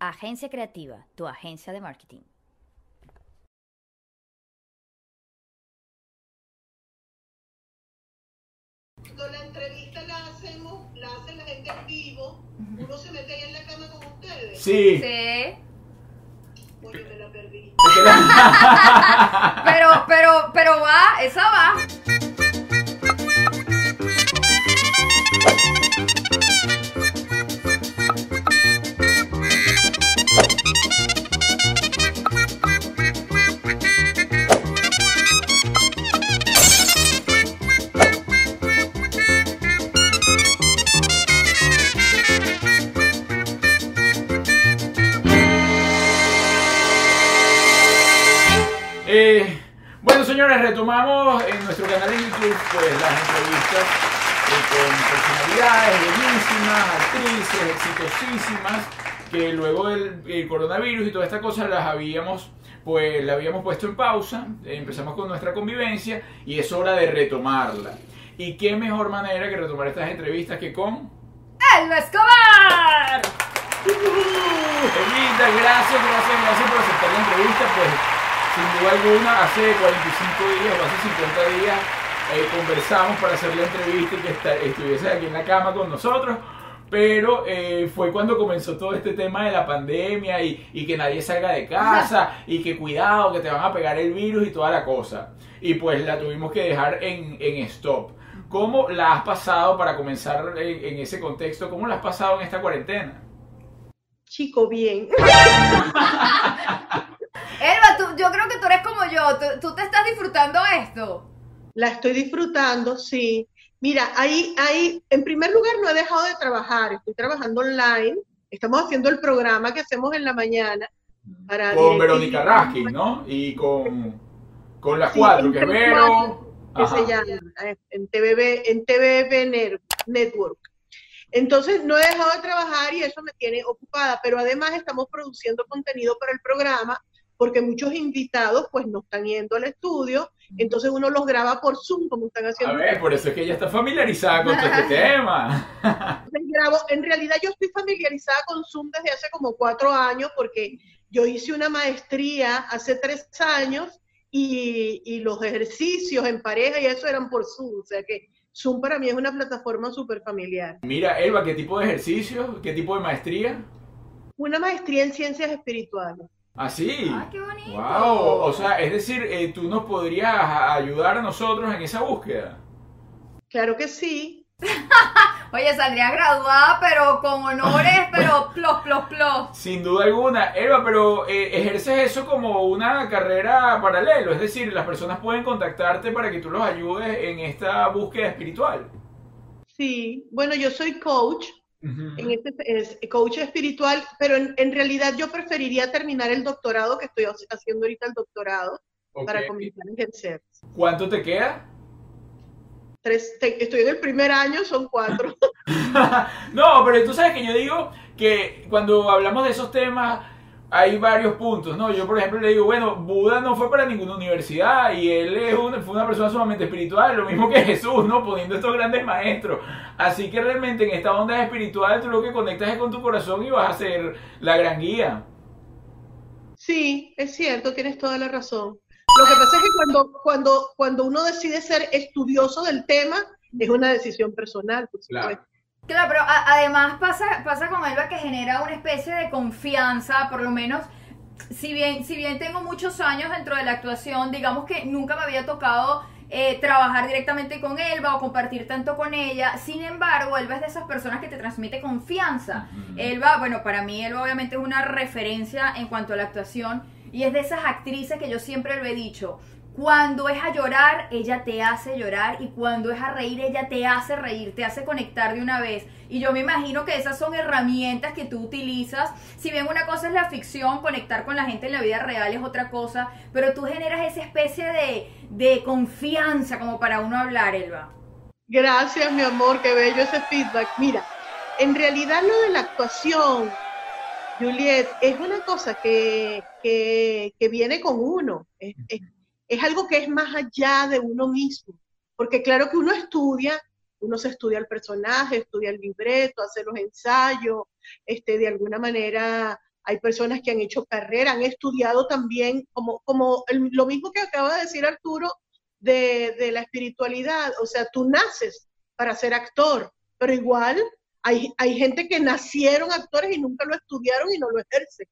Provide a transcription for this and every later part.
agencia creativa, tu agencia de marketing. Cuando la entrevista la hacemos, la hace la gente en vivo, uno se mete ahí en la cama con ustedes. Sí. Sí. Porque me la perdí. Pero, pero, pero va, esa va. Señores, retomamos en nuestro canal de YouTube pues, las entrevistas eh, con personalidades bellísimas, actrices, exitosísimas, que luego del el coronavirus y toda esta cosa las habíamos pues la habíamos puesto en pausa, empezamos con nuestra convivencia y es hora de retomarla. ¿Y qué mejor manera que retomar estas entrevistas que con ¡Elba Escobar! Evita, gracias, gracias, gracias por aceptar la entrevista. Pues, sin duda alguna, hace 45 días o hace 50 días eh, conversamos para hacer la entrevista y que esta- estuviese aquí en la cama con nosotros. Pero eh, fue cuando comenzó todo este tema de la pandemia y, y que nadie salga de casa y que cuidado, que te van a pegar el virus y toda la cosa. Y pues la tuvimos que dejar en, en stop. ¿Cómo la has pasado para comenzar en, en ese contexto? ¿Cómo la has pasado en esta cuarentena? Chico, bien. Yo creo que tú eres como yo. Tú, tú te estás disfrutando esto. La estoy disfrutando, sí. Mira, ahí, ahí, en primer lugar, no he dejado de trabajar. Estoy trabajando online. Estamos haciendo el programa que hacemos en la mañana. Para con Verónica Raskin, ¿no? Y con, con las Sí, cuatro, que es Vero. que Ajá. se llama eh, en TVB, en TVB Network. Entonces no he dejado de trabajar y eso me tiene ocupada, pero además estamos produciendo contenido para el programa porque muchos invitados pues no están yendo al estudio, entonces uno los graba por Zoom como están A haciendo. ver, por eso es que ella está familiarizada con todo este tema. Les grabo. En realidad yo estoy familiarizada con Zoom desde hace como cuatro años porque yo hice una maestría hace tres años y, y los ejercicios en pareja y eso eran por Zoom. O sea que Zoom para mí es una plataforma súper familiar. Mira, Elba, ¿qué tipo de ejercicio? ¿Qué tipo de maestría? Una maestría en ciencias espirituales. ¿Ah, sí? ¡Ah, qué bonito! Wow, o sea, es decir, eh, tú nos podrías a- ayudar a nosotros en esa búsqueda. Claro que sí. Oye, saldría graduada, pero con honores, pero plos, plos, plos. Sin duda alguna. Elba, pero eh, ejerces eso como una carrera paralelo, es decir, las personas pueden contactarte para que tú los ayudes en esta búsqueda espiritual. Sí. Bueno, yo soy coach, Ujú. en este, es coach espiritual, pero en, en realidad yo preferiría terminar el doctorado que estoy haciendo ahorita el doctorado para Ok. comenzar a ejercer. ¿Cuánto te queda? Tres, te- estoy en el primer año, son cuatro. no, pero tú sabes que yo digo que cuando hablamos de esos temas hay varios puntos, ¿no? Yo, por ejemplo, le digo, bueno, Buda no fue para ninguna universidad y él es una- fue una persona sumamente espiritual, lo mismo que Jesús, ¿no? Poniendo estos grandes maestros. Así que realmente en esta onda espiritual tú lo que conectas es con tu corazón y vas a ser la gran guía. Sí, es cierto, tienes toda la razón. Lo que pasa es que cuando, cuando, cuando uno decide ser estudioso del tema, es una decisión personal, por supuesto. Claro, pero a- además pasa, pasa con Elba que genera una especie de confianza, por lo menos, si bien, si bien tengo muchos años dentro de la actuación, digamos que nunca me había tocado eh, trabajar directamente con Elba o compartir tanto con ella. Sin embargo, Elba es de esas personas que te transmite confianza. Elba, bueno, para mí Elba obviamente es una referencia en cuanto a la actuación y es de esas actrices que yo siempre lo he dicho. Cuando es a llorar, ella te hace llorar y cuando es a reír, ella te hace reír, te hace conectar de una vez. Y yo me imagino que esas son herramientas que tú utilizas. Si bien una cosa es la ficción, conectar con la gente en la vida real es otra cosa, pero tú generas esa especie de, de confianza como para uno hablar, Elba. Gracias, mi amor, qué bello ese feedback. Mira, en realidad lo de la actuación, Juliet, es una cosa que, que, viene con uno. Es, algo que es más allá de uno mismo. Porque claro que uno estudia, uno se estudia el personaje, estudia el libreto, hace los ensayos, este, de alguna manera hay personas que han hecho carrera, han estudiado también, como, como lo mismo que acaba de decir Arturo, de, de la espiritualidad. O sea, tú naces para ser actor, pero igual hay, gente que nacieron actores y nunca lo estudiaron y no lo ejercen.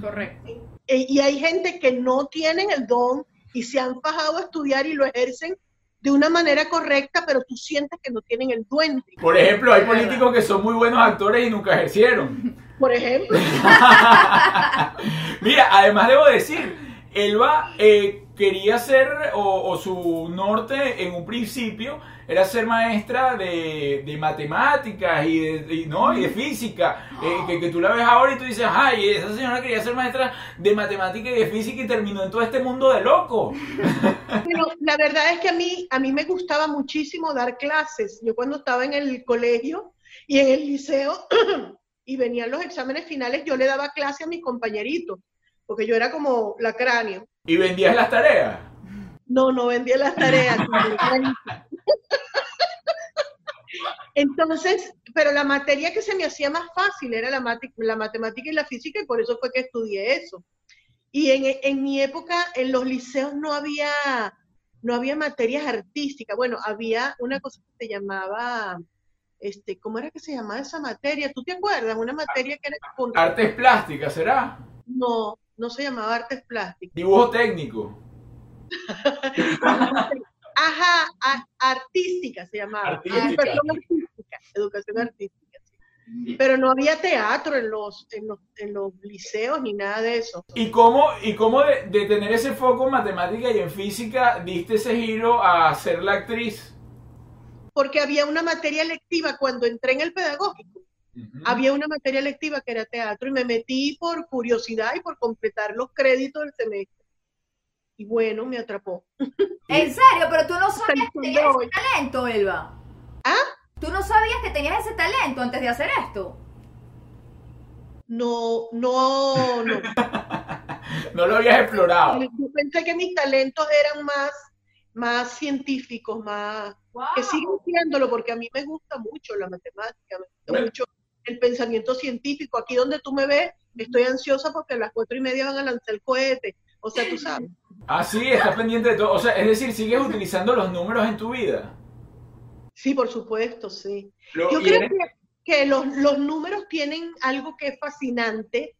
Correcto. E, y, hay gente que no tienen el don y se han fajado a estudiar y lo ejercen de una manera correcta, pero tú sientes que no tienen el duende. Por ejemplo, hay políticos que son muy buenos actores y nunca ejercieron. Por ejemplo. Mira, además debo decir, Elba eh, quería ser, o, su norte en un principio, era ser maestra de, matemáticas y de, ¿no? y de física. Eh, que, tú la ves ahora y tú dices, ay, esa señora quería ser maestra de matemáticas y de física y terminó en todo este mundo de loco. Pero la verdad es que a mí, a mí me gustaba muchísimo dar clases. Yo cuando estaba en el colegio y en el liceo y venían los exámenes finales, yo le daba clase a mis compañeritos porque yo era como la cráneo. ¿Y vendías las tareas? No, no vendía las tareas. Entonces, pero la materia que se me hacía más fácil era la, la matemática y la física y por eso fue que estudié eso. Y en, en, mi época, en los liceos no había, no había materias artísticas. Bueno, había una cosa que se llamaba, este, ¿cómo era que se llamaba esa materia? ¿Tú te acuerdas? Una materia que era... Artes plásticas, ¿será? No, no se llamaba artes plásticas. Dibujo técnico. Ajá, artística se llamaba. Artística. Educación artística. Pero no había teatro en los, en los, en, los, liceos ni nada de eso. ¿Y cómo, y cómo de, tener ese foco en matemática y en física diste ese giro a ser la actriz? Porque había una materia lectiva cuando entré en el pedagógico había una materia lectiva que era teatro y me metí por curiosidad y por completar los créditos del semestre. Y bueno, me atrapó. ¿En serio? Pero tú no sabías que tenías ese talento, Elba. ¿Ah? ¿Tú no sabías que tenías ese talento antes de hacer esto? No, no, no. no lo habías explorado. Yo pensé que mis talentos eran más, más científicos, más... Que siguen siéndolo, porque a mí me gusta mucho la matemática, me gusta mucho el pensamiento científico. Aquí donde tú me ves, estoy ansiosa porque a las cuatro y media van a lanzar el cohete. O sea, tú sabes. Ah, sí, estás pendiente de todo. O sea, es decir, sigues utilizando los números en tu vida. Sí, por supuesto, sí. Yo creo que, los, números tienen algo que es fascinante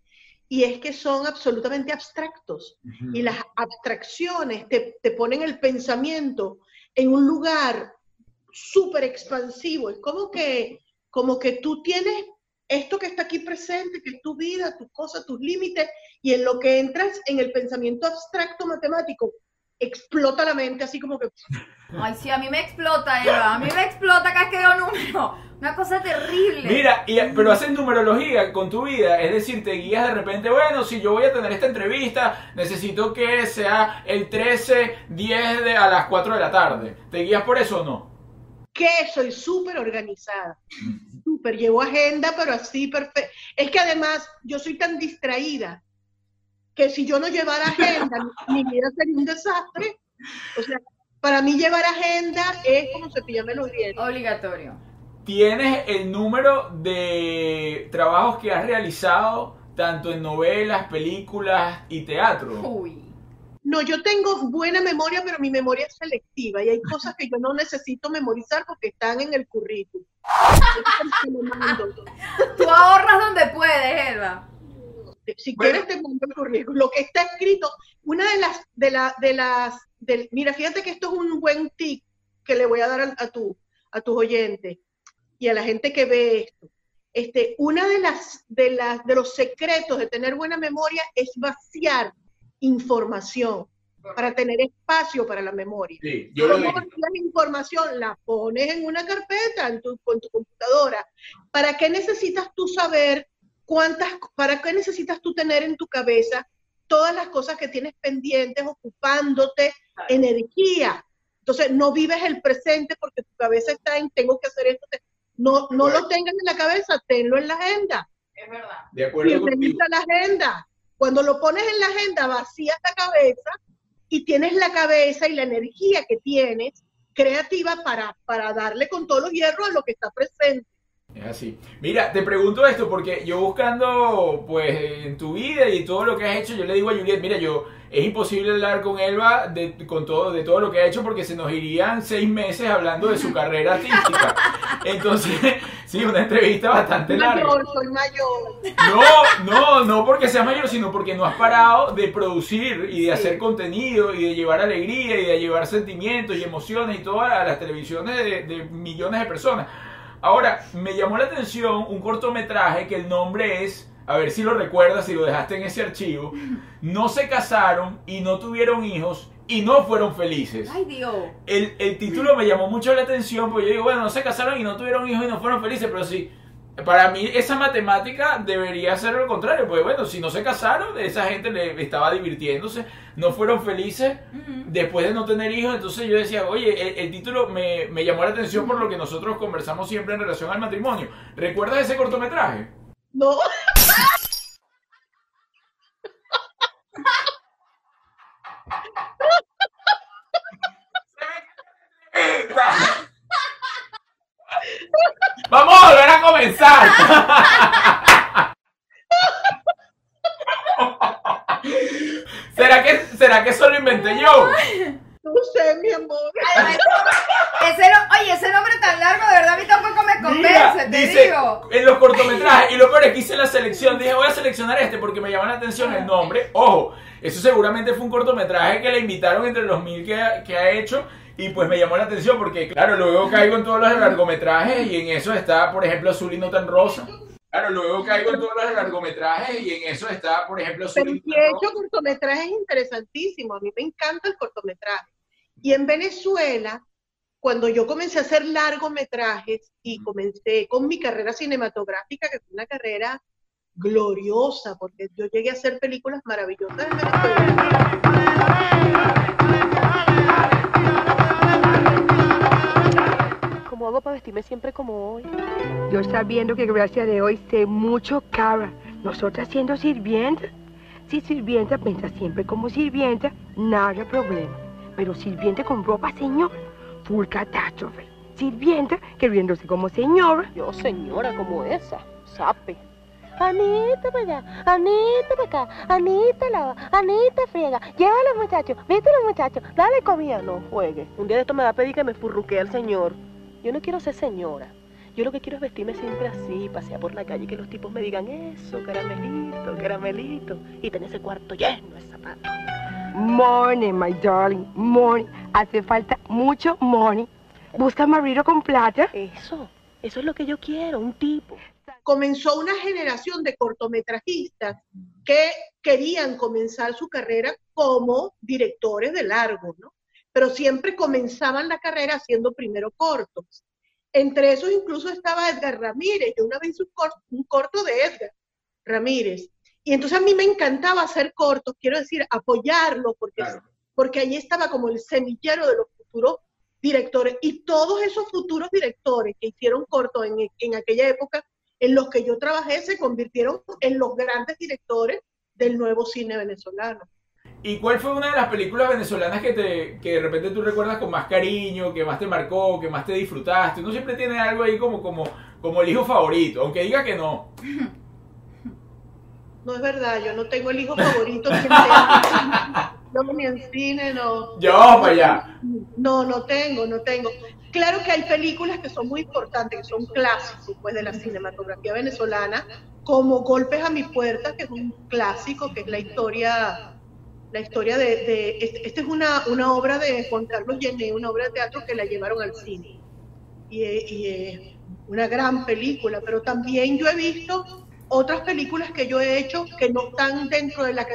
y es que son absolutamente abstractos. Y las abstracciones te, te ponen el pensamiento en un lugar súper expansivo. Es como que, como que tú tienes esto que está aquí presente, que es tu vida, tus cosas, tus límites, y en lo que entras en el pensamiento abstracto matemático, explota la mente así como que... Ay, sí, a mí me explota, Eva, a mí me explota cada vez que veo número. Una cosa terrible. Mira, y, pero haces numerología con tu vida, es decir, te guías de repente, bueno, si yo voy a tener esta entrevista, necesito que sea el 13, 10 de, a las 4 de la tarde. ¿Te guías por eso o no? Que soy súper organizada súper, llevo agenda, pero así perfecto. Es que además yo soy tan distraída que si yo no llevara agenda, mi vida sería un desastre. O sea, para mí llevar agenda es como cepillarme los dientes. Obligatorio. ¿Tienes el número de trabajos que has realizado tanto en novelas, películas y teatro? Uy. No, yo tengo buena memoria, pero mi memoria es selectiva y hay cosas que yo no necesito memorizar porque están en el currículum. Tú ahorras donde puedes, Eva. Si quieres te mando el currículum. Lo que está escrito, una de las, de, la, de las, mira, fíjate que esto es un buen tip que le voy a dar a, a, tu, a tus oyentes y a la gente que ve esto. Este, una de las, de las, de los secretos de tener buena memoria es vaciar información. para tener espacio para la memoria. Sí, yo lo ¿Cómo la información? La pones en una carpeta en tu, con tu computadora. ¿Para qué necesitas tú saber cuántas, para qué necesitas tú tener en tu cabeza todas las cosas que tienes pendientes, ocupándote energía? Entonces, no vives el presente porque tu cabeza está en tengo que hacer esto. No, no lo tengas en la cabeza, tenlo en la agenda. Es verdad. De acuerdo Y la agenda. Cuando lo pones en la agenda, vacías la cabeza y tienes la cabeza y la energía que tienes creativa para, para darle con todos los hierros a lo que está presente. Es así. Mira, te pregunto esto porque yo buscando, pues, en tu vida y todo lo que has hecho, yo le digo a Juliet, mira, yo, es imposible hablar con Elba de, con todo, de todo lo que ha hecho porque se nos irían seis meses hablando de su carrera artística. Entonces, sí, una entrevista bastante larga. Mayor, soy mayor. No, no, no porque seas mayor, sino porque no has parado de producir y de hacer contenido y de llevar alegría y de llevar sentimientos y emociones y todo a las televisiones de, de millones de personas. Ahora, me llamó la atención un cortometraje que el nombre es, a ver si lo recuerdas, si lo dejaste en ese archivo, no se casaron y no tuvieron hijos y no fueron felices. Ay, Dios. El, el título me llamó mucho la atención porque yo digo, bueno, no se casaron y no tuvieron hijos y no fueron felices, pero sí, para mí esa matemática debería ser lo contrario, porque bueno, si no se casaron, esa gente le estaba divirtiéndose, no fueron felices después de no tener hijos, entonces yo decía, oye, el, el título me, me llamó la atención por lo que nosotros conversamos siempre en relación al matrimonio. ¿Recuerdas ese cortometraje? No, Vamos ¿Será que, ¿Será que eso lo inventé yo? no sé, mi amor. Ese no- oye, ese nombre tan largo, de verdad, a mí tampoco me convence, Mira, te dice, digo. en los cortometrajes, y lo peor es que hice la selección, dije voy a seleccionar este porque me llama la atención el nombre. Ojo, eso seguramente fue un cortometraje que le invitaron entre los mil que, ha- que ha hecho. Y pues me llamó la atención porque, claro, luego caigo en todos los largometrajes y en eso está, por ejemplo, Azul y no tan rosa. Claro, luego caigo en todos los largometrajes y en eso está, por ejemplo, Azul Pero y sí no tan he hecho cortometrajes interesantísimos. A mí me encanta el cortometraje. Y en Venezuela, cuando yo comencé a hacer largometrajes y comencé con mi carrera cinematográfica, que fue una carrera gloriosa, porque yo llegué a hacer películas maravillosas en Venezuela. ¿Cómo hago para vestirme siempre como hoy? Yo sabiendo que gracias de hoy sé mucho cara, nosotras siendo sirvientas. Si sirvienta piensa siempre como sirvienta, nada problema. Pero sirvienta con ropa señor, full catástrofe. Sirvienta queriéndose como señora. Yo, señora, como esa. Sape. Anita para allá, Anita para acá, Anita lava, Anita friega. Lleva a los muchachos, viste a los muchachos, dale comida. No juegue. Un día de esto me va a pedir que me furruquee al señor. Yo no quiero ser señora. Yo lo que quiero es vestirme siempre así, pasear por la calle y que los tipos me digan eso, caramelito, caramelito. Y tener ese cuarto lleno de zapatos. Money, my darling, money. Hace falta mucho money. Busca marido con plata. Eso, eso es lo que yo quiero, un tipo. comenzó una generación de cortometrajistas que querían comenzar su carrera como directores de largo, ¿no? Pero siempre comenzaban la carrera haciendo primero cortos. Entre esos incluso estaba Edgar Ramírez. Yo una vez hice un corto, un corto de Edgar Ramírez. Y entonces a mí me encantaba hacer cortos, quiero decir, apoyarlo, porque, Claro. porque allí estaba como el semillero de los futuros directores. Y todos esos futuros directores que hicieron cortos en, en aquella época en los que yo trabajé se convirtieron en los grandes directores del nuevo cine venezolano. ¿Y cuál fue una de las películas venezolanas que, te, que de repente tú recuerdas con más cariño, que más te marcó, que más te disfrutaste? Uno siempre tiene algo ahí como, como, como el hijo favorito, aunque diga que no. No es verdad, yo no tengo el hijo favorito. no, ni en cine, no. Vamos para allá. No, no tengo, no tengo. Claro que hay películas que son muy importantes, que son clásicos pues, de la cinematografía venezolana, como Golpes a mi puerta, que es un clásico, que es la historia, la historia de, de- este- esta es una, una obra de Juan Carlos Llené, una obra de teatro que la llevaron al cine. Y, es- y es una gran película, pero también yo he visto otras películas que yo he hecho que no están dentro de la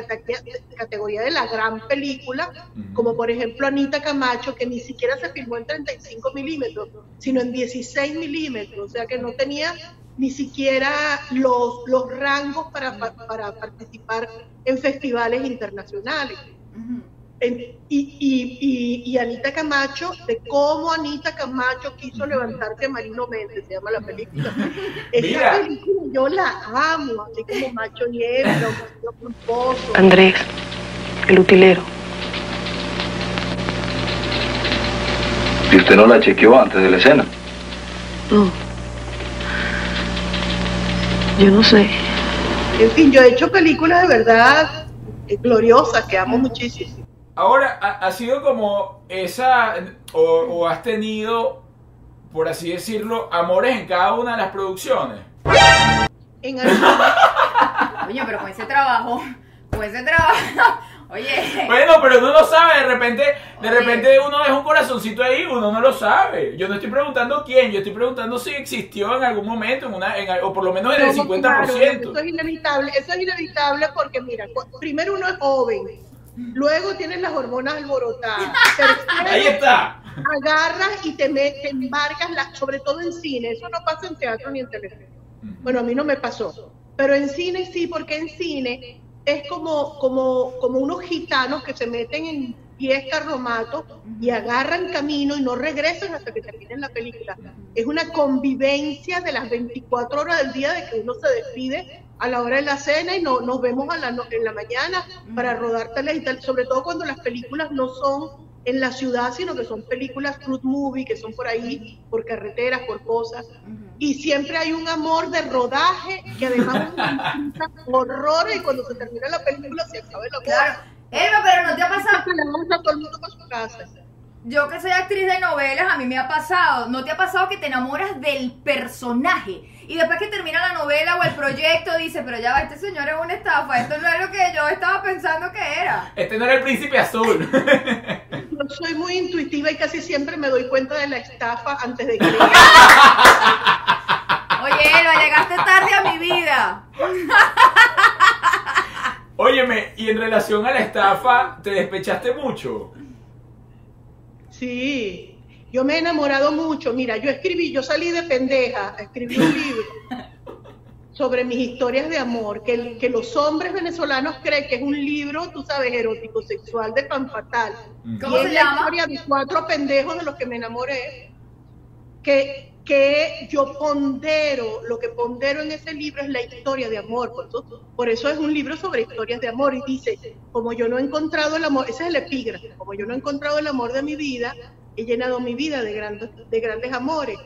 categoría, de la gran película, como por ejemplo Anita Camacho, que ni siquiera se filmó en 35 milímetros, sino en 16 milímetros, o sea que no tenía ni siquiera los, los rangos para, pa- para participar en festivales internacionales. En- y, y, y, y Anita Camacho, de cómo Anita Camacho quiso levantarse a Marino Méndez, se llama la película. Esa Mira. película yo la amo, así como Macho Macho Culposo. Andrés, el utilero. ¿Y usted no la chequeó antes de la escena? No. Yo no sé. En fin, yo he hecho películas de verdad eh, gloriosas que amo muchísimo. Ahora, ha, ha sido como esa, o, o has tenido, por así decirlo, amores en cada una de las producciones. En alguna- Oye, pero con ese trabajo, con ese trabajo, oye. Bueno, pero uno no sabe, de repente, de Oye. repente uno deja un corazoncito ahí, uno no lo sabe. Yo no estoy preguntando quién, yo estoy preguntando si existió en algún momento, en una, en, o por lo menos en el No, claro, 50%. eso es inevitable, eso es inevitable porque mira, primero uno es joven, luego tienes las hormonas alborotadas, tercero, Ahí está. agarras y te, me- te embarcas, la- sobre todo en cine, eso no pasa en teatro ni en televisión. Bueno, a mí no me pasó, pero en cine sí, porque en cine es como, como, como unos gitanos que se meten en pies carromatos y agarran camino y no regresan hasta que terminen la película. Es una convivencia de las 24 horas del día de que uno se despide a la hora de la cena y no, nos vemos a la en la mañana para rodártelas y tal, sobre todo cuando las películas no son en la ciudad, sino que son películas fruit movie, que son por ahí, por carreteras, por cosas. Y siempre hay un amor de rodaje que además horrores y cuando se termina la película se acaba el amor. Claro. Elba, pero no te ha pasado. A todo el mundo para su casa. Yo que soy actriz de novelas, a mí me ha pasado. ¿No te ha pasado que te enamoras del personaje? Y después que termina la novela o el proyecto, dice, pero ya va, este señor es una estafa. Esto no es lo que yo estaba pensando que era. Este no era el príncipe azul. Soy muy intuitiva y casi siempre me doy cuenta de la estafa antes de que Oye, Elba, llegaste tarde a mi vida. Óyeme, y en relación a la estafa, ¿te despechaste mucho? Sí, yo me he enamorado mucho. Mira, yo escribí, yo salí de pendeja, escribí un libro sobre mis historias de amor, que, que los hombres venezolanos creen que es un libro, tú sabes, erótico, sexual, de pan fatal. ¿Cómo y se es la llama? historia de cuatro pendejos de los que me enamoré, que, que yo pondero, lo que pondero en ese libro es la historia de amor, por eso, por eso es un libro sobre historias de amor y dice, como yo no he encontrado el amor, ese es el epígrafe, como yo no he encontrado el amor de mi vida, he llenado mi vida de grandes, de grandes amores.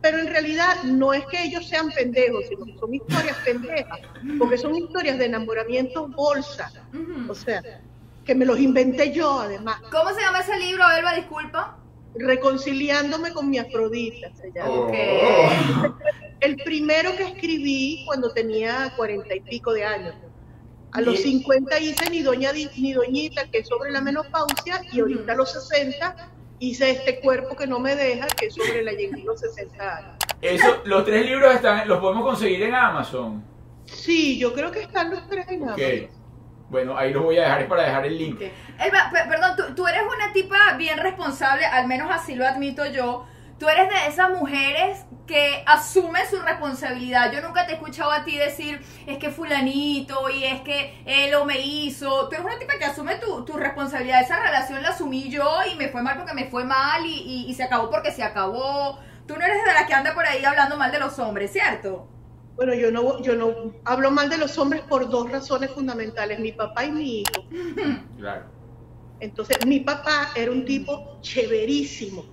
Pero en realidad no es que ellos sean pendejos, sino que son historias pendejas, porque son historias de enamoramiento bolsa, o sea, que me los inventé yo además ¿Cómo se llama ese libro, Elba? Disculpa. reconciliándome con mi Afrodita, se llama. Ok. El primero que escribí cuando tenía cuarenta y pico de años. A los Y- 50 hice ni doña Di- ni doñita, que es sobre la menopausia, y ahorita a los 60 hice este cuerpo que no me deja, que es sobre la llegada a los 60 años. Eso, los tres libros están, los podemos conseguir en Amazon. Sí, yo creo que están los tres en. Amazon. Bueno, ahí los voy a dejar es para dejar el link. Elba, pe- perdón, tú, tú eres una tipa bien responsable, al menos así lo admito yo. Tú eres de esas mujeres que asumen su responsabilidad. Yo nunca te he escuchado a ti decir, es que fulanito y es que él o me hizo. Tú eres una tipa que asume tu, tu responsabilidad. Esa relación la asumí yo y me fue mal porque me fue mal y, y- y se acabó porque se acabó. Tú no eres de las que anda por ahí hablando mal de los hombres, ¿cierto? Bueno, yo no, yo no hablo mal de los hombres por dos razones fundamentales, mi papá y mi hijo. Claro. Entonces, mi papá era un tipo chéverísimo,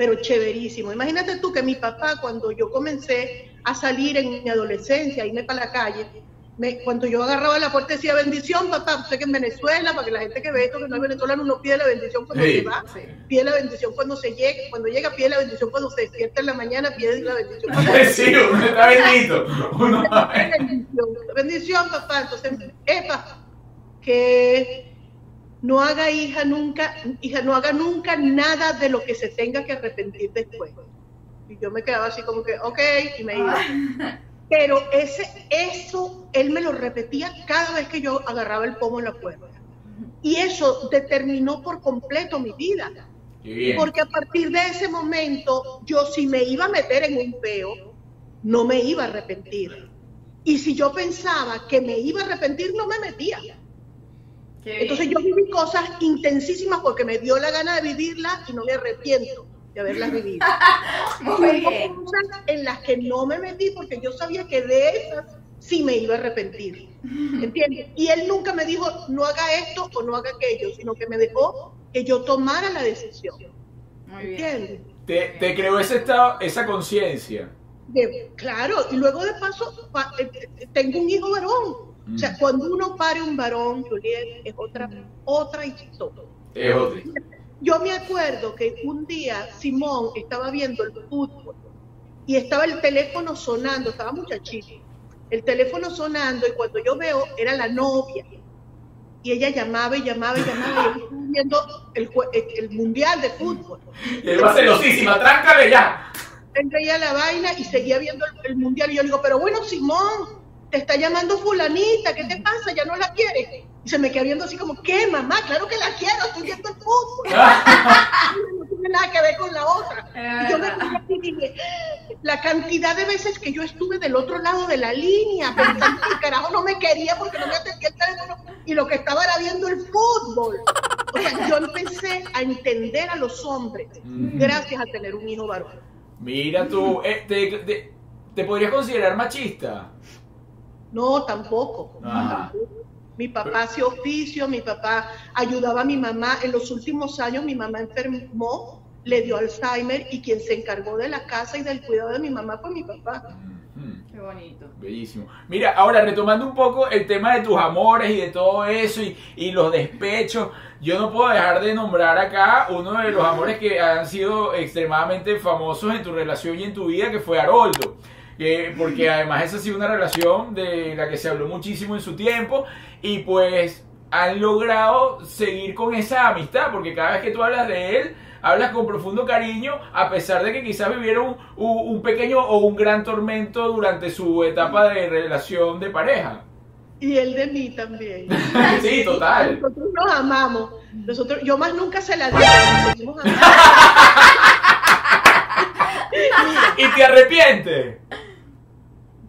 pero chéverísimo. Imagínate tú que mi papá, cuando yo comencé a salir en mi adolescencia, irme para la calle, me- cuando yo agarraba la puerta decía bendición, papá, usted que en Venezuela, para que la gente que ve esto que no es venezolano, uno pide la bendición cuando Sí. se va, pide la bendición cuando se llega, cuando llega, pide la bendición cuando se despierta en la mañana, pide la bendición cuando Sí, uno está bendito. Uno bendición, bendición, papá. Entonces, epa, que no haga hija nunca, hija, no haga nunca nada de lo que se tenga que arrepentir después. Y yo me quedaba así como que, ok, y me iba. Pero ese, eso, él me lo repetía cada vez que yo agarraba el pomo en la puerta. Y eso determinó por completo mi vida. Porque a partir de ese momento, yo si me iba a meter en un peo, no me iba a arrepentir. Y si yo pensaba que me iba a arrepentir, no me metía. Qué bien. Entonces yo viví cosas intensísimas porque me dio la gana de vivirlas y no me arrepiento de haberlas vivido. Muy Y bien. cosas en las que no me metí porque yo sabía que de esas sí me iba a arrepentir. ¿Entiendes? Y él nunca me dijo, no haga esto o no haga aquello, sino que me dejó que yo tomara la decisión. Muy bien. ¿Entiendes? Te, te creó ese estado, esa conciencia. Claro, y luego de paso pa- eh, eh, tengo un hijo varón. O sea, Mm. cuando uno pare un varón, Juliet, es otra, otra historia. Es otro. Yo me acuerdo que un día Simón estaba viendo el fútbol y estaba el teléfono sonando, estaba muchachito, el teléfono sonando y cuando yo veo era la novia y ella llamaba y llamaba y llamaba y estaba viendo el, el- el mundial de fútbol. Y va celosísima, tráncale ya. Él veía la vaina y seguía viendo el, el mundial y yo le digo, pero bueno Simón, te está llamando fulanita, ¿qué te pasa? ¿Ya no la quieres? Y se me queda viendo así como, ¿qué mamá? Claro que la quiero, estoy viendo el fútbol. no tiene nada que ver con la otra. Y yo me dije, la cantidad de veces que yo estuve del otro lado de la línea, pensando que carajo no me quería porque no me atendía el teléfono y lo que estaba era viendo el fútbol. O sea, yo empecé a entender a los hombres gracias a tener un hijo varón. Mira tú, eh, te, te- te podrías considerar machista. No, tampoco. Mi papá hacía oficio, mi papá ayudaba a mi mamá. En los últimos años mi mamá enfermó, le dio Alzheimer y quien se encargó de la casa y del cuidado de mi mamá fue mi papá. Qué bonito. Bellísimo. Mira, ahora retomando un poco el tema de tus amores y de todo eso y, y los despechos, yo no puedo dejar de nombrar acá uno de los amores que han sido extremadamente famosos en tu relación y en tu vida, que fue Haroldo. Que- porque además esa ha sido una relación de la que se habló muchísimo en su tiempo y pues han logrado seguir con esa amistad, porque cada vez que tú hablas de él, hablas con profundo cariño, a pesar de que quizás vivieron un, pequeño o un gran tormento durante su etapa de relación de pareja. Y él de mí también. Sí, total. Nosotros nos amamos. Nosotros, yo más nunca se la amando. ¿Y te arrepientes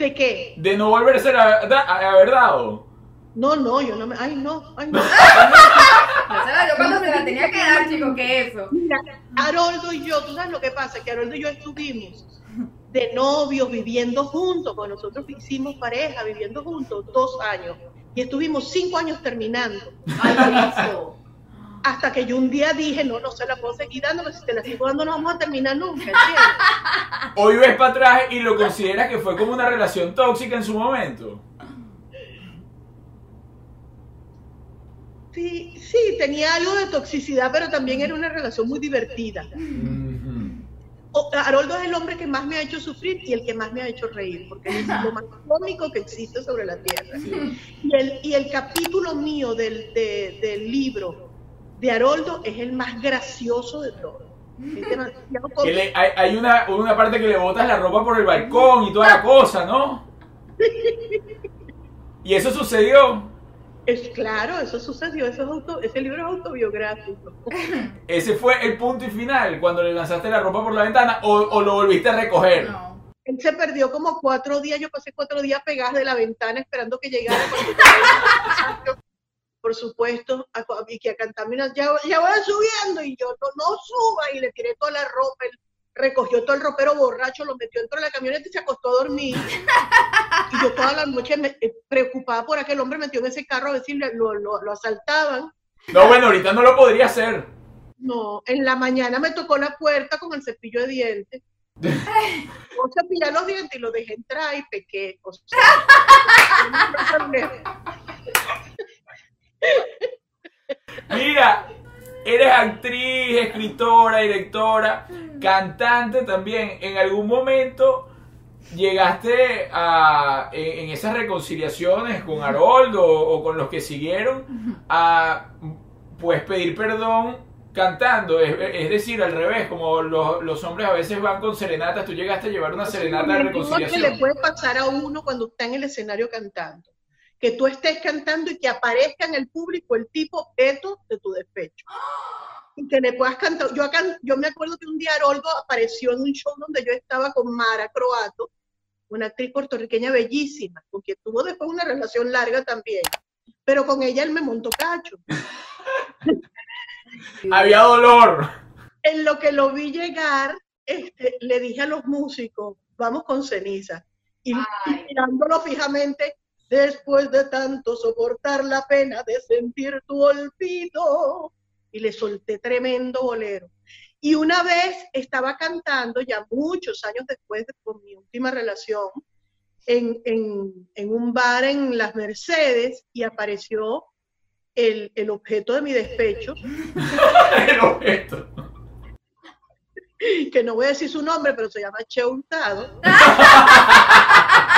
¿De qué? de no volverse a, da- a haber dado? No, no, yo no me. Ay, no, ay, no. Yo se la dio cuando se la tenía que dar, chico, que eso. Mira, Haroldo y yo, tú sabes lo que pasa, que Haroldo y yo estuvimos de novios viviendo juntos, porque nosotros hicimos pareja viviendo juntos dos años y estuvimos cinco años terminando. Ay, Cristo. Hasta que yo un día dije, no, no se la puedo seguir dando, porque si te la sigo dando no vamos a terminar nunca, ¿entiendes? Hoy ves para atrás y lo consideras que fue como una relación tóxica en su momento. Sí, sí, tenía algo de toxicidad, pero también era una relación muy divertida. O- Haroldo es el hombre que más me ha hecho sufrir y el que más me ha hecho reír, porque es lo más cómico que existe sobre la tierra. Y el, y el capítulo mío del, de- del libro de Haroldo es el más gracioso de todos. Le- hay, hay una, una parte que le botas la ropa por el balcón y toda la cosa, ¿no? Y eso sucedió. Es claro, eso sucedió, eso es auto- ese libro es autobiográfico. Ese fue el punto y final cuando le lanzaste la ropa por la ventana o, o lo volviste a recoger. No. Él se perdió como cuatro días, yo pasé cuatro días pegadas de la ventana esperando que llegara. Por supuesto, a, y que a cantarme una- ya, ya voy subiendo y yo no, no suba y le tiré toda la ropa, él recogió todo el ropero borracho, lo metió dentro de la camioneta y se acostó a dormir. Y yo toda la noche me- eh, preocupada por aquel hombre metió en ese carro a ver si le- lo, lo- lo asaltaban. No, bueno, ahorita no lo podría hacer. No, en la mañana me tocó la puerta con el cepillo de dientes. Cepillé los dientes y lo dejé entrar y pequé. O sea. Mira, eres actriz, escritora, directora, cantante también. En algún momento llegaste a, en, esas reconciliaciones con Haroldo o, con los que siguieron a pues pedir perdón cantando, es, es decir, al revés, como los, los hombres a veces van con serenatas, tú llegaste a llevar una serenata de mejor que le reconciliación. puede pasar a uno cuando está en el escenario cantando. Que tú estés cantando y que aparezca en el público el tipo eto de tu despecho. Y que le puedas cantar. Yo, acá, yo me acuerdo que un día Haroldo apareció en un show donde yo estaba con Mara Croato, una actriz puertorriqueña bellísima, con quien tuvo después una relación larga también. Pero con ella él me montó cacho. Había dolor. En lo que lo vi llegar, este, le dije a los músicos, vamos con ceniza. Y, mirándolo fijamente, después de tanto soportar la pena de sentir tu olvido, y le solté tremendo bolero. Y una vez estaba cantando, ya muchos años después de con mi última relación, en, en- en un bar en Las Mercedes y apareció el, el objeto de mi despecho, El objeto. que no voy a decir su nombre, pero se llama Che Hurtado.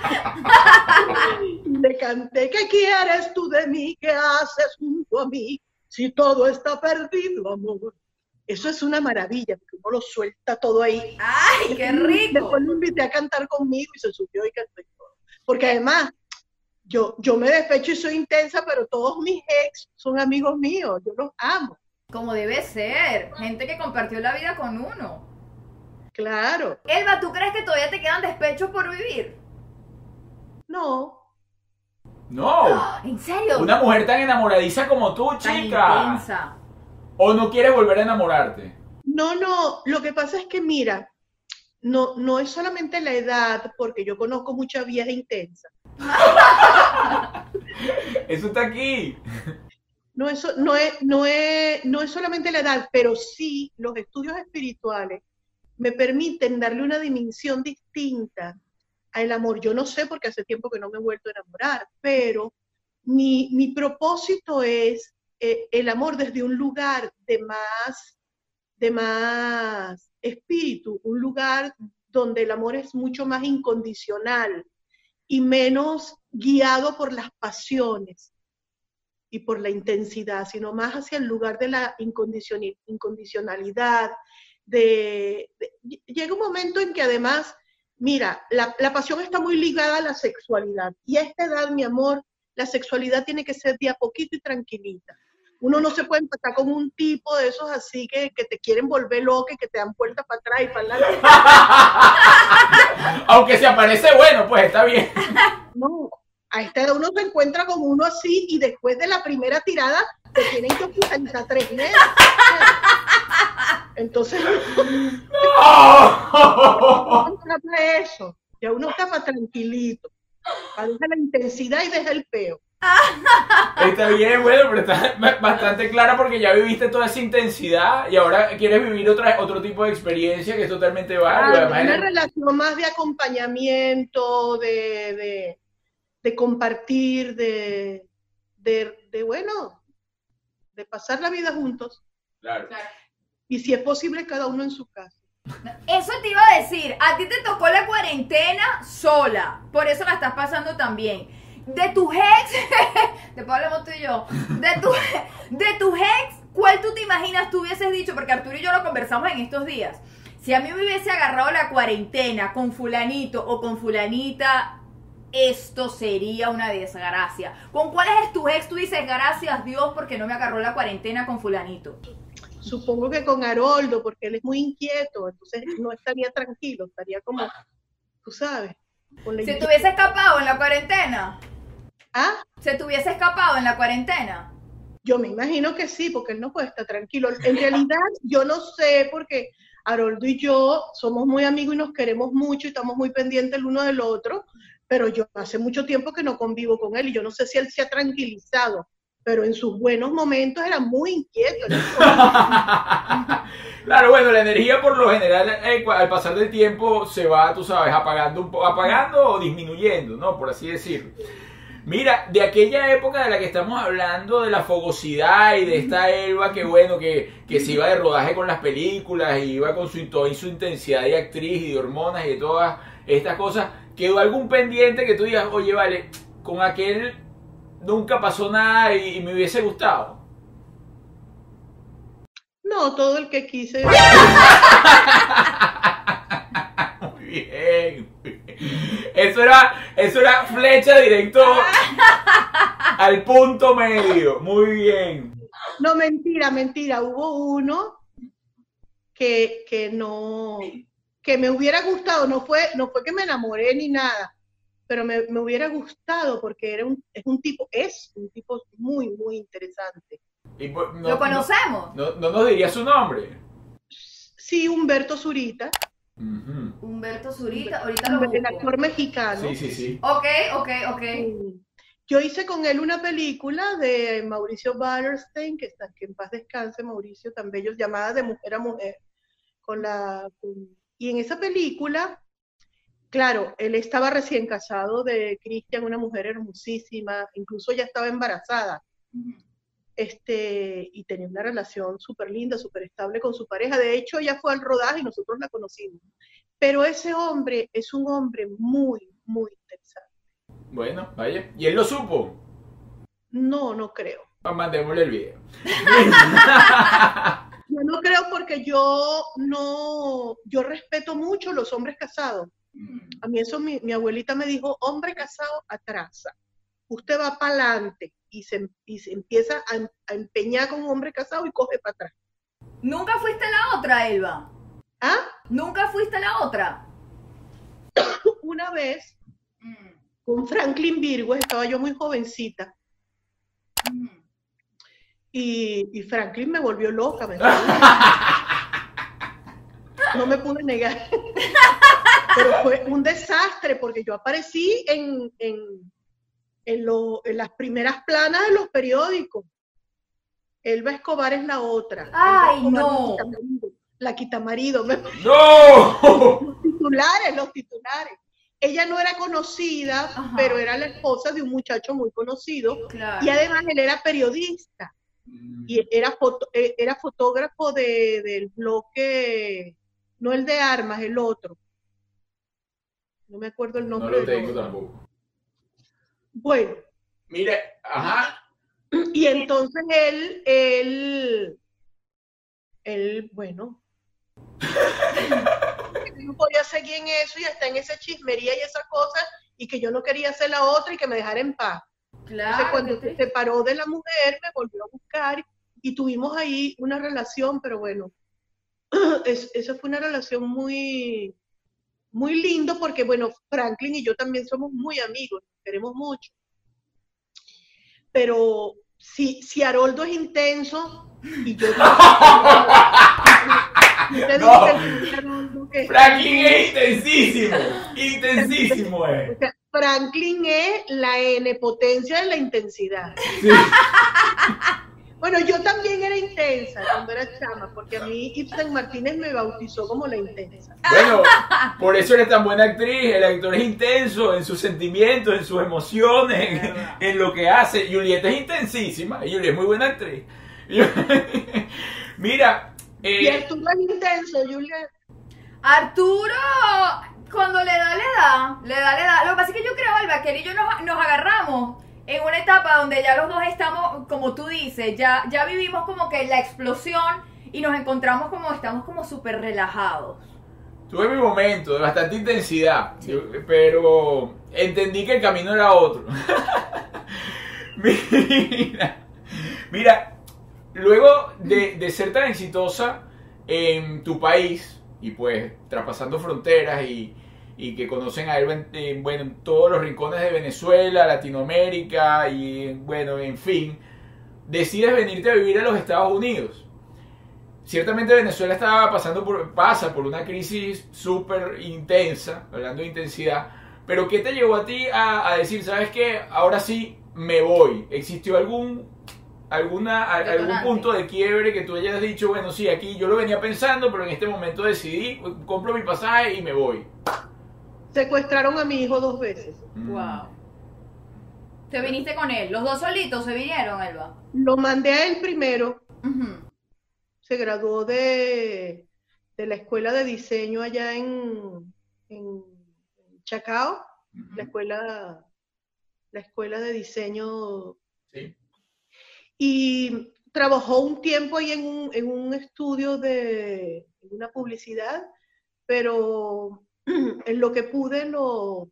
Le canté, ¿qué quieres tú de mí? ¿Qué haces junto a mí? Si todo está perdido, amor. Eso es una maravilla, porque uno lo suelta todo ahí. ¡Ay, qué rico! Después lo invité a cantar conmigo y se subió y cantó todo. Porque además, yo, yo me despecho y soy intensa, pero todos mis ex son amigos míos, yo los amo. Como debe ser. Gente que compartió la vida con uno. Claro, Elba, ¿tú crees que todavía te quedan despechos por vivir? No, No. ¿En serio? Una mujer tan enamoradiza como tú, Tan chica. intensa. ¿O no quieres volver a enamorarte? No, no, lo que pasa es que mira, no, no es solamente la edad, porque yo conozco mucha vieja intensa. Eso está aquí. No es, so- no, es, no, es, no es solamente la edad, pero sí los estudios espirituales me permiten darle una dimensión distinta al amor. Yo no sé porque hace tiempo que no me he vuelto a enamorar, pero mi, mi propósito es eh, el amor desde un lugar de más, de más espíritu, un lugar donde el amor es mucho más incondicional y menos guiado por las pasiones y por la intensidad, sino más hacia el lugar de la incondicionalidad. Llega un momento en que además, mira, la, la pasión está muy ligada a la sexualidad. Y a esta edad, mi amor, la sexualidad tiene que ser de a poquito y tranquilita. Uno no se puede empatar con un tipo de esos así que, que te quieren volver loca y que te dan puertas para atrás y para adelante. Aunque se aparece bueno, pues está bien. No, a esta edad uno se encuentra con uno así y después de la primera tirada te tienen que hospitalizar tres meses. Entonces, ¡Oh! no trata de eso. Ya uno está más tranquilito. Deja la intensidad y deja el peo. Está bien, bueno, pero está bastante clara porque ya viviste toda esa intensidad y ahora quieres vivir otra, otro tipo de experiencia que es totalmente válido. Ah, Además, una relación más de acompañamiento, de, de, de compartir, de, de, de, bueno, de pasar la vida juntos. Claro. Y si es posible, cada uno en su casa. Eso te iba a decir, a ti te tocó la cuarentena sola, por eso la estás pasando también. De tus ex, después hablamos tú y yo, de, tu, de tus ex, ¿cuál tú te imaginas tú hubieses dicho? Porque Arturo y yo lo conversamos en estos días. Si a mí me hubiese agarrado la cuarentena con fulanito o con fulanita, esto sería una desgracia. ¿Con cuáles es tu ex? Tú dices, gracias Dios porque no me agarró la cuarentena con fulanito. Supongo que con Haroldo, porque él es muy inquieto, entonces no estaría tranquilo, estaría como, tú sabes, con la ¿Se inquietud. hubiese escapado en la cuarentena? Ah, ¿Se te hubiese escapado en la cuarentena? yo me imagino que sí, porque él no puede estar tranquilo. En realidad, yo no sé, porque Haroldo y yo somos muy amigos y nos queremos mucho y estamos muy pendientes el uno del otro, pero yo hace mucho tiempo que no convivo con él y yo no sé si él se ha tranquilizado, pero en sus buenos momentos era muy inquieto. Claro, bueno, la energía por lo general eh, al pasar del tiempo se va, tú sabes, apagando un apagando o disminuyendo, ¿no? Por así decirlo. Mira, de aquella época de la que estamos hablando, de la fogosidad y de esta Elba que bueno, que, que se iba de rodaje con las películas y iba con su, toda su intensidad de actriz y de hormonas y de todas estas cosas, ¿quedó algún pendiente que tú digas, oye, vale, con aquel nunca pasó nada y, y me hubiese gustado? No, todo el que quise. Muy bien. Eso era, eso era flecha directo al punto medio. Muy bien. No, mentira, mentira. Hubo uno que, que no, que me hubiera gustado. No fue, no fue que me enamoré ni nada, pero me, me hubiera gustado porque era un, es un tipo, es un tipo muy, muy interesante. Y, pues, no- ¿Lo conocemos? No, no, no nos diría su nombre. Sí, Humberto Zurita, Ujú. Humberto Zurita, ahorita lo el actor mexicano. Sí, sí, sí. Ok, ok, ok. Yo hice con él una película de Mauricio Wallerstein, que está que en paz descanse Mauricio, tan bello, llamada De Mujer a Mujer. Con la, con- y en esa película, claro, él estaba recién casado de Cristian, una mujer hermosísima, incluso ya estaba embarazada. Este, y tenía una relación súper linda, súper estable con su pareja. De hecho, ella fue al rodaje y nosotros la conocimos. Pero ese hombre es un hombre muy, muy interesante. Bueno, vaya. ¿Y él lo supo? No, no creo. Ah, Mandémosle el video. Yo no creo porque yo no, yo respeto mucho los hombres casados. A mí eso mi, mi abuelita me dijo, hombre casado atrasa. Usted va para adelante y se, y se empieza a, em- a empeñar con un hombre casado y coge para atrás. ¿Nunca fuiste la otra, Elba? ¿Ah? ¿Nunca fuiste la otra? Una vez con Franklin Virgo, estaba yo muy jovencita y, y Franklin me volvió loca. me no me pude negar. Pero fue un desastre porque yo aparecí en, en, en, lo- en las primeras planas de los periódicos. Elba Escobar es la otra. Ay, no. La quitamarido. me- ¡No! Los titulares, los titulares. Ella no era conocida, Ajá. pero era la esposa de un muchacho muy conocido. Claro. Y además él era periodista y era, foto- eh, era fotógrafo de, del bloque, no el de armas, el otro. No me acuerdo el No nombre. lo del tengo tampoco. Bueno, Mire, ajá. y entonces él, él, él, bueno, no podía seguir en eso y está en esa chismería y esas cosas y que yo no quería hacer la otra y que me dejara en paz. Entonces, Claro. cuando se separó de la mujer, me volvió a buscar y tuvimos ahí una relación, pero bueno, es- esa fue una relación muy, muy lindo porque, bueno, Franklin y yo también somos muy amigos, queremos mucho. Pero si, si Haroldo es intenso y yo... No. que- Franklin es intensísimo. Intensísimo es. o sea, Franklin es la N potencia de la intensidad. Sí. Bueno, yo también era intensa cuando era chama, porque a mí Ibsen Martínez me bautizó como la intensa. Bueno, por eso eres tan buena actriz. El actor es intenso en sus sentimientos, en sus emociones, en, en lo que hace. Julieta es intensísima. y Julieta es muy buena actriz. Mira, Y eh, Arturo es intenso, Julia. Arturo, cuando le da, le da, le da, le da. Lo que pasa es que yo creo, Alba, que él y yo nos, nos agarramos en una etapa donde ya los dos estamos, como tú dices, ya, ya vivimos como que la explosión y nos encontramos como, estamos como súper relajados. tuve mi momento de bastante intensidad, yo- pero entendí que el camino era otro. mira, mira, luego de, de ser tan exitosa en tu país y pues traspasando fronteras y, y que conocen a él en, en, bueno, en todos los rincones de Venezuela, Latinoamérica y bueno, en fin, decides venirte a vivir a los Estados Unidos. Ciertamente Venezuela estaba pasando por, pasa por una crisis súper intensa, hablando de intensidad, pero ¿qué te llevó a ti a, a decir, sabes qué, ahora sí me voy? ¿Existió algún, alguna, a- algún punto de quiebre que tú hayas dicho, bueno, sí, aquí yo lo venía pensando, pero en este momento decidí, compro mi pasaje y me voy? Secuestraron a mi hijo dos veces. Mm. Wow. Te viniste con él, los dos solitos se vinieron, Alba. Lo mandé a él primero, se graduó de, de la escuela de diseño allá en, en Chacao, la escuela, la escuela de diseño Sí. Y trabajó un tiempo ahí en un, en un estudio de en una publicidad, pero en lo que pude lo,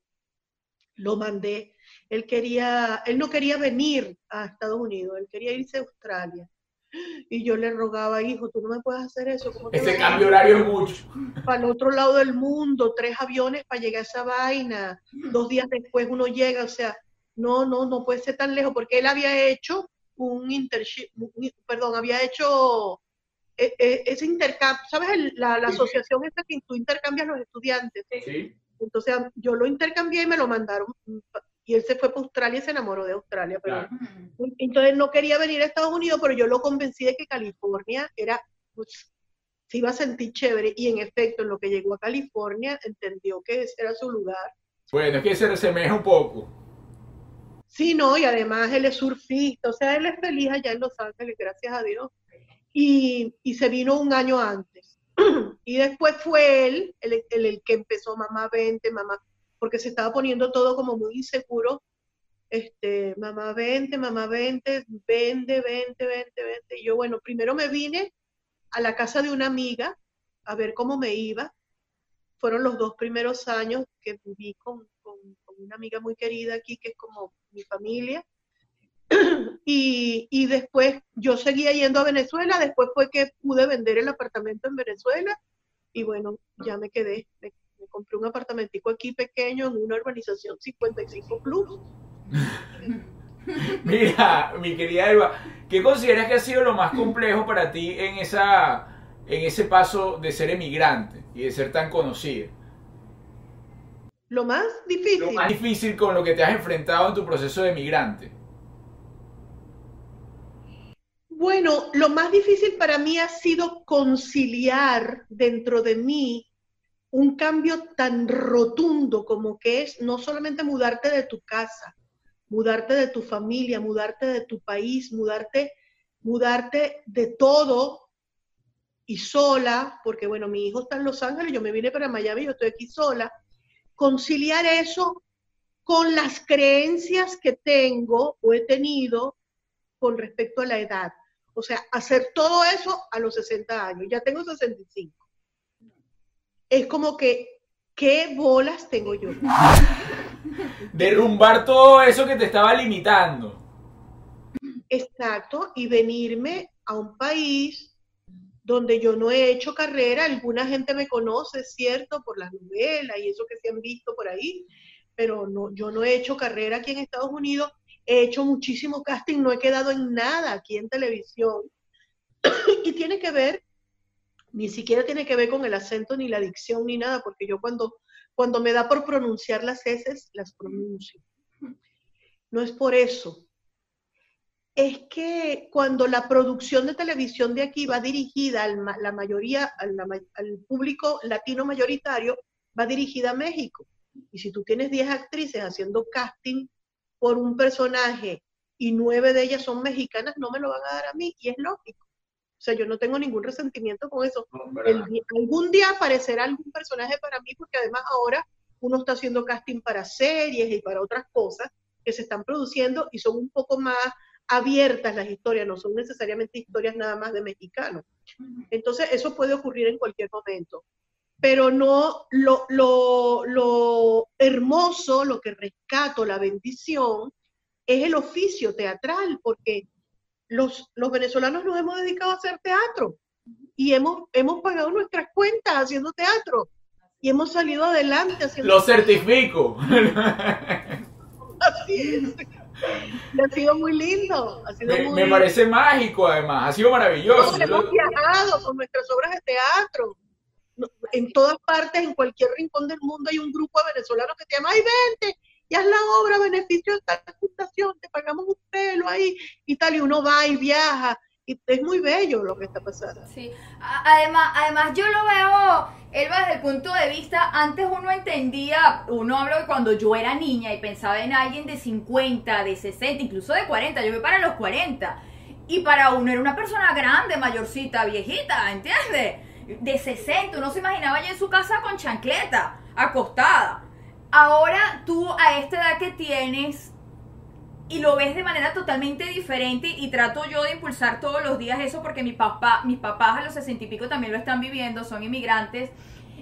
lo mandé. Él quería, él no quería venir a Estados Unidos, él quería irse a Australia. Y yo le rogaba, hijo, tú no me puedes hacer eso. ¿cómo te Ese cambio horario es mucho. Para el otro lado del mundo, tres aviones para llegar a esa vaina. Dos días después uno llega, o sea, no, no, no puede ser tan lejos, porque él había hecho un internship, perdón, había hecho eh, eh, ese intercambio, ¿sabes? El- la, la Sí, sí. asociación esta que tú intercambias los estudiantes. Sí. Entonces yo lo intercambié y me lo mandaron. Y él se fue para Australia y se enamoró de Australia. Pero Claro. entonces no quería venir a Estados Unidos, pero yo lo convencí de que California era, pues, se iba a sentir chévere. Y en efecto, en lo que llegó a California, entendió que ese era su lugar. Bueno, es que se resemeja un poco. Sí, no, y además él es surfista, o sea, él es feliz allá en Los Ángeles, gracias a Dios. Y, se vino un año antes. y después fue él el, el- que empezó, mamá, vente, mamá, porque se estaba poniendo todo como muy inseguro. Este, mamá, vente, mamá, vente, vente, vente, vente, vente. Yo, bueno, primero me vine a la casa de una amiga a ver cómo me iba. Fueron los dos primeros años que viví con, con- con una amiga muy querida aquí, que es como mi familia. Y, y después yo seguía yendo a Venezuela, después fue que pude vender el apartamento en Venezuela y bueno, ya me quedé, me, me compré un apartamentico aquí pequeño en una urbanización 55 Plus. Mira, mi querida Elba, ¿qué consideras que ha sido lo más complejo para ti en, esa, en ese paso de ser emigrante y de ser tan conocida? Lo más difícil. Lo más difícil con lo que te has enfrentado en tu proceso de emigrante. Bueno, lo más difícil para mí ha sido conciliar dentro de mí un cambio tan rotundo como que es no solamente mudarte de tu casa, mudarte de tu familia, mudarte de tu país, mudarte, mudarte de todo y sola, porque bueno, mi hijo está en Los Ángeles, yo me vine para Miami, yo estoy aquí sola, conciliar eso con las creencias que tengo o he tenido con respecto a la edad. O sea, hacer todo eso a los 60 años. Ya tengo 65. Es como que, ¿qué bolas tengo yo? Derrumbar todo eso que te estaba limitando. Exacto, y venirme a un país donde yo no he hecho carrera. Alguna gente me conoce, es cierto, por las novelas y eso que se han visto por ahí, pero no, yo no he hecho carrera aquí en Estados Unidos. He hecho muchísimo casting, no he quedado en nada aquí en televisión. y tiene que ver, ni siquiera tiene que ver con el acento, ni la dicción, ni nada, porque yo cuando, cuando me da por pronunciar las heces, las pronuncio. No es por eso. Es que cuando la producción de televisión de aquí va dirigida al la mayoría, al, al público latino mayoritario, va dirigida a México. Y si tú tienes 10 actrices haciendo casting por un personaje y nueve de ellas son mexicanas, no me lo van a dar a mí, y es lógico. O sea, yo no tengo ningún resentimiento con eso. El algún día aparecerá algún personaje para mí, porque además ahora uno está haciendo casting para series y para otras cosas que se están produciendo y son un poco más abiertas las historias, no son necesariamente historias nada más de mexicanos. Entonces, eso puede ocurrir en cualquier momento. Pero no lo, lo, lo hermoso, lo que rescato, la bendición, es el oficio teatral, porque los, los venezolanos nos hemos dedicado a hacer teatro y hemos, hemos pagado nuestras cuentas haciendo teatro y hemos salido adelante haciendo Lo certifico. Así es. Y ha sido muy lindo. Ha sido Me, muy... me parece mágico además, ha sido maravilloso. Hemos viajado con nuestras obras de teatro. En todas partes, en cualquier rincón del mundo, hay un grupo de venezolanos que te llama, ¡ay, vente! Y haz la obra beneficio de esta fundación, te pagamos un pelo ahí y tal, y uno va y viaja. Y es muy bello lo que está pasando. Sí. Además, además yo lo veo, Elba, desde el punto de vista, antes uno entendía, uno habla de cuando yo era niña y pensaba en alguien de 50, de 60, incluso de 40, yo voy para los 40. Y para uno era una persona grande, mayorcita, viejita, ¿entiendes? De 60, uno se imaginaba ya en su casa con chancleta, acostada. Ahora tú a esta edad que tienes, y lo ves de manera totalmente diferente y trato yo de impulsar todos los días eso porque mi papá, mis papás a los sesenta y pico también lo están viviendo, son inmigrantes.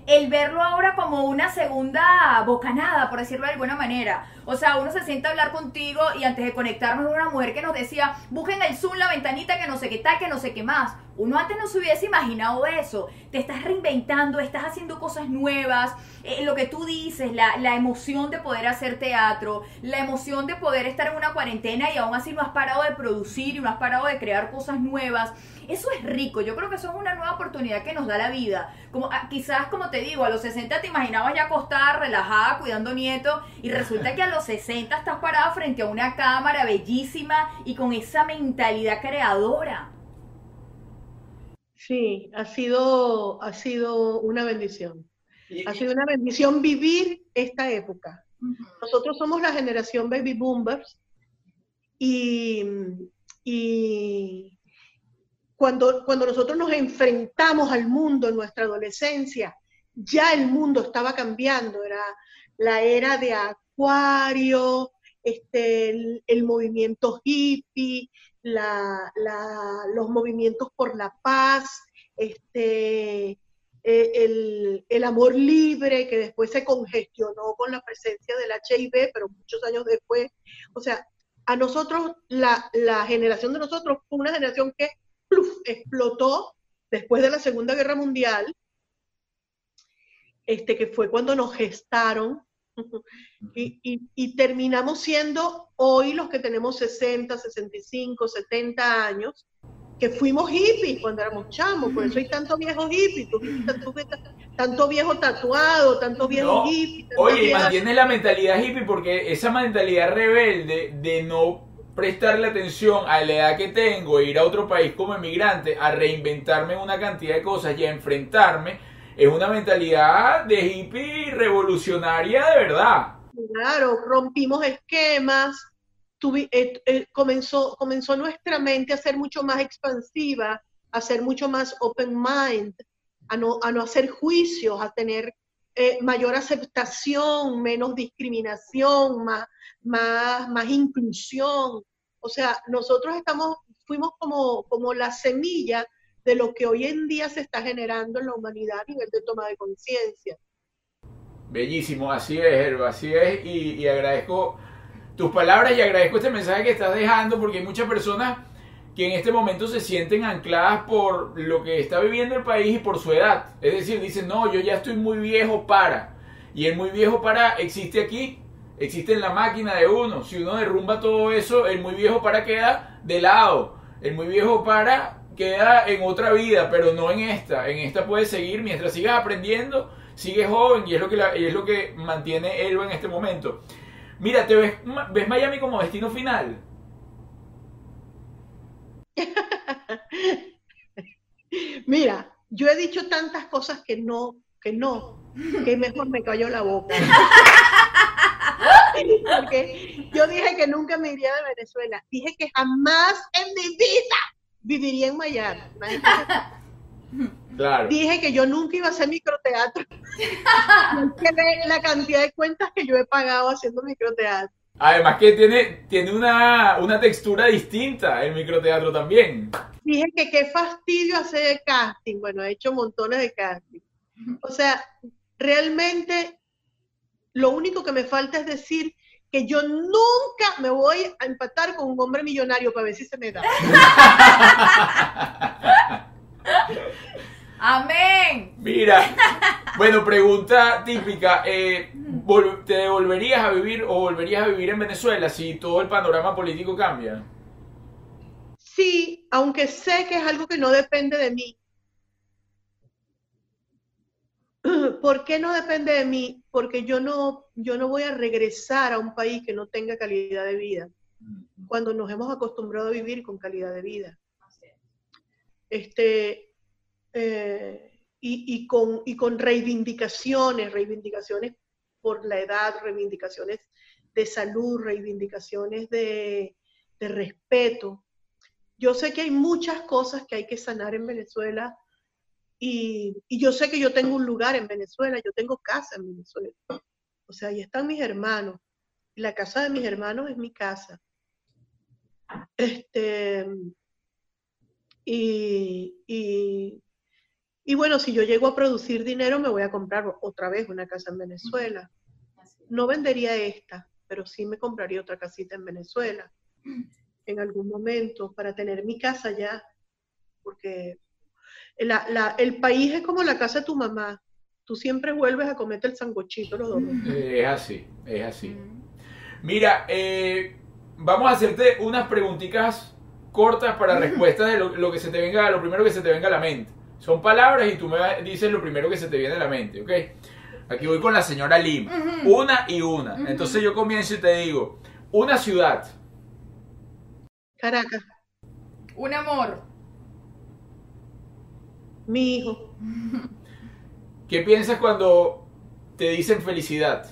El verlo ahora como una segunda bocanada, por decirlo de alguna manera. O sea, uno se sienta a hablar contigo y antes de conectarnos una mujer que nos decía, busquen el Zoom, la ventanita, que no sé qué tal, que no sé qué más. Uno antes no se hubiese imaginado eso. Te estás reinventando, estás haciendo cosas nuevas. Eh, lo que tú dices, la, la emoción de poder hacer teatro, la emoción de poder estar en una cuarentena y aún así no has parado de producir y no has parado de crear cosas nuevas. Eso es rico, yo creo que eso es una nueva oportunidad que nos da la vida. Como ah, quizás como te digo, a los 60 te imaginabas ya acostada, relajada, cuidando nietos y resulta que a los 60 estás parada frente a una cámara bellísima y con esa mentalidad creadora. Sí, ha sido, ha sido una bendición. Ha sido una bendición vivir esta época. Nosotros somos la generación baby boomers y, y cuando, cuando nosotros nos enfrentamos al mundo en nuestra adolescencia, ya el mundo estaba cambiando, era la era de Acuario, este, el, movimiento hippie, la, los movimientos por la paz, este, e, el, el, amor libre que después se congestionó con la presencia del HIV, pero muchos años después. O sea, a nosotros, la, la generación de nosotros fue una generación que explotó después de la Segunda Guerra Mundial, este, que fue cuando nos gestaron, y, terminamos siendo hoy los que tenemos 60, 65, 70 años, que fuimos hippies cuando éramos chamos, por eso hay tanto viejo hippie, tanto, viejo tatuado, tanto viejo hippie. oye, mantiene la mentalidad hippie porque esa mentalidad rebelde de no prestarle atención a la edad que tengo ir a otro país como emigrante a reinventarme una cantidad de cosas y a enfrentarme, es una mentalidad de hippie revolucionaria de verdad. Claro, rompimos esquemas, eh, eh, comenzó, comenzó nuestra mente a ser mucho más expansiva, a ser mucho más open mind, a no, a no hacer juicios, a tener eh, mayor aceptación, menos discriminación, más, más, más inclusión. O sea, nosotros estamos, fuimos como, como la semilla de lo que hoy en día se está generando en la humanidad a nivel de toma de conciencia. Bellísimo, así es, así es, y, y, agradezco tus palabras y agradezco este mensaje que estás dejando porque hay muchas personas que en este momento se sienten ancladas por lo que está viviendo el país y por su edad. Es decir, dicen, no, yo ya estoy muy viejo para. Y el muy viejo para existe aquí, existe en la máquina de uno. Si uno derrumba todo eso, el muy viejo para queda de lado. El muy viejo para queda en otra vida, pero no en esta. En esta puedes seguir mientras sigas aprendiendo, sigues joven y es lo que, es lo que mantiene Elba en este momento. Mira, ¿te ves, ves Miami como destino final? Mira, yo he dicho tantas cosas que no, que no, que mejor me cayó la boca. Porque yo dije que nunca me iría de Venezuela. Dije que jamás en mi vida viviría en Miami. Claro. Dije que yo nunca iba a hacer microteatro. la cantidad de cuentas que yo he pagado haciendo microteatro. Además que tiene, tiene una, una textura distinta el microteatro también. Dije que qué fastidio hacer casting. Bueno, he hecho montones de casting. O sea, realmente lo único que me falta es decir que yo nunca me voy a empatar con un hombre millonario para ver si se me da. Amén. Mira, bueno, pregunta típica. Eh, ¿Te volverías a vivir o volverías a vivir en Venezuela si todo el panorama político cambia? Sí, aunque sé que es algo que no depende de mí. ¿Por qué no depende de mí? Porque yo no, yo no voy a regresar a un país que no tenga calidad de vida, cuando nos hemos acostumbrado a vivir con calidad de vida. Este, eh, y, con, y con reivindicaciones, reivindicaciones por la edad, reivindicaciones de salud, reivindicaciones de, de respeto. Yo sé que hay muchas cosas que hay que sanar en Venezuela y, yo sé que yo tengo un lugar en Venezuela, yo tengo casa en Venezuela. O sea, ahí están mis hermanos. Y la casa de mis hermanos es mi casa. Este, y, y, y bueno, si yo llego a producir dinero, me voy a comprar otra vez una casa en Venezuela. No vendería esta, pero sí me compraría otra casita en Venezuela en algún momento para tener mi casa ya, porque la- la- el país es como la casa de tu mamá. Tú siempre vuelves a comerte el sancochito los domingos. Eh, Es así, es así. Mm. Mira, eh, vamos a hacerte unas preguntitas cortas para respuestas de lo, lo que se te venga, lo primero que se te venga a la mente. Son palabras y tú me dices lo primero que se te viene a la mente, ¿ok? Aquí voy con la señora Lim. Ujú. Una y una. Ujú. Entonces yo comienzo y te digo, una ciudad, Caracas, Un amor. Mi hijo, ¿qué piensas cuando te dicen felicidad?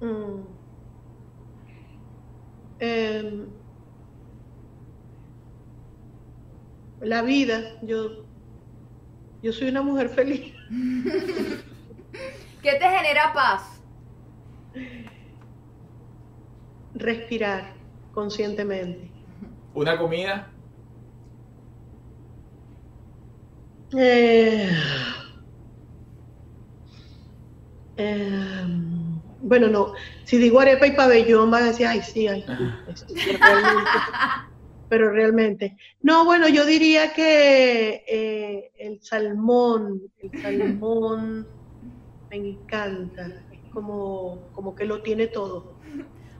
Mm. Em, la vida, yo, yo soy una mujer feliz. ¿Qué te genera paz? Respirar conscientemente. Una comida, Eh, em, bueno, no, si digo arepa y pabellón van a decir, ay, sí, ay, sí, sí, realmente. pero realmente. No, bueno, yo diría que eh, el salmón, el salmón me encanta, es como, como que lo tiene todo.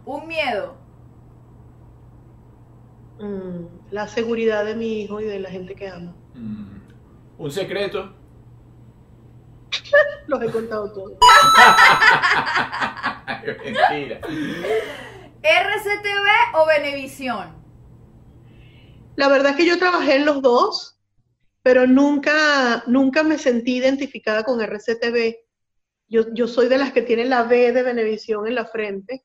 Un miedo. Mm, la seguridad de mi hijo y de la gente que amo. mm, un secreto, Los he contado todos. mentira. RCTV o Venevisión. La verdad es que yo trabajé en los dos, pero nunca, nunca me sentí identificada con RCTV. Yo, yo soy de las que tienen la B de Venevisión en la frente.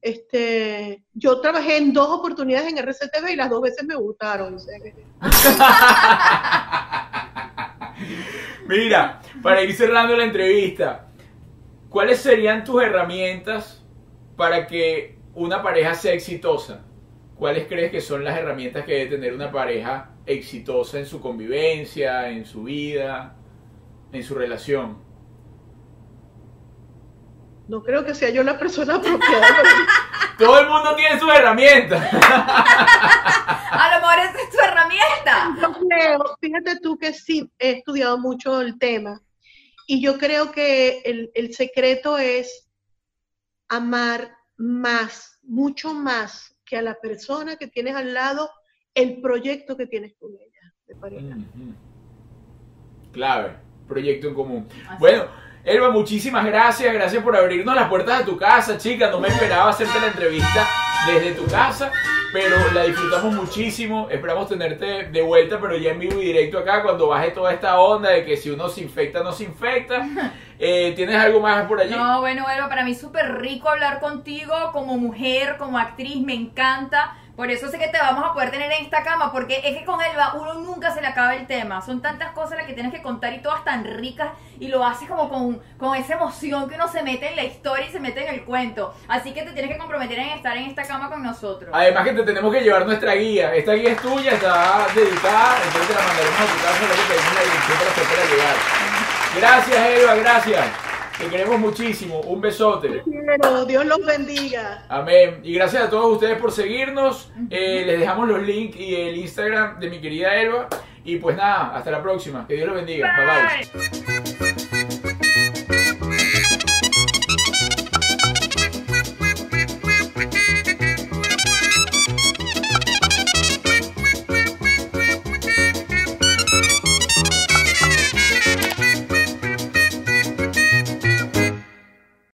Este, yo trabajé en dos oportunidades en RCTV y las dos veces me gustaron. o sea que- Mira, para ir cerrando la entrevista, ¿cuáles serían tus herramientas para que una pareja sea exitosa? ¿Cuáles crees que son las herramientas que debe tener una pareja exitosa en su convivencia, en su vida, en su relación? no creo que sea yo la persona apropiada. Todo el mundo tiene sus herramientas. A lo mejor es herramienta. Yo creo, fíjate tú que sí he estudiado mucho el tema y yo creo que el, el secreto es amar más, mucho más que a la persona que tienes al lado, el proyecto que tienes con ella de pareja. Clave, proyecto en común. Así. Bueno, Elba, muchísimas gracias. Gracias por abrirnos las puertas de tu casa, chica. No me esperaba hacerte la entrevista desde tu casa, pero la disfrutamos muchísimo. Esperamos tenerte de vuelta, pero ya en vivo y directo acá cuando baje toda esta onda de que si uno se infecta, no se infecta. Eh, ¿Tienes algo más por allí? No, bueno, Elba, para mí es súper rico hablar contigo como mujer, como actriz, me encanta. Por eso sé que te vamos a poder tener en esta cama, porque es que con Elba uno nunca se le acaba el tema. Son tantas cosas las que tienes que contar y todas tan ricas y lo haces como con, con esa emoción que uno se mete en la historia y se mete en el cuento. Así que te tienes que comprometer en estar en esta cama con nosotros. Además que te tenemos que llevar nuestra guía. Esta guía es tuya, está dedicada, entonces te la mandaremos a tu casa, luego te pedimos la dirección para hacértela llegar. Gracias, Elba, gracias. Te queremos muchísimo. Un besote. Quiero, Dios los bendiga. Amén. Y gracias a todos ustedes por seguirnos. Eh, les dejamos los links y el Instagram de mi querida Elba. Y pues nada, hasta la próxima. Que Dios los bendiga. bye. bye.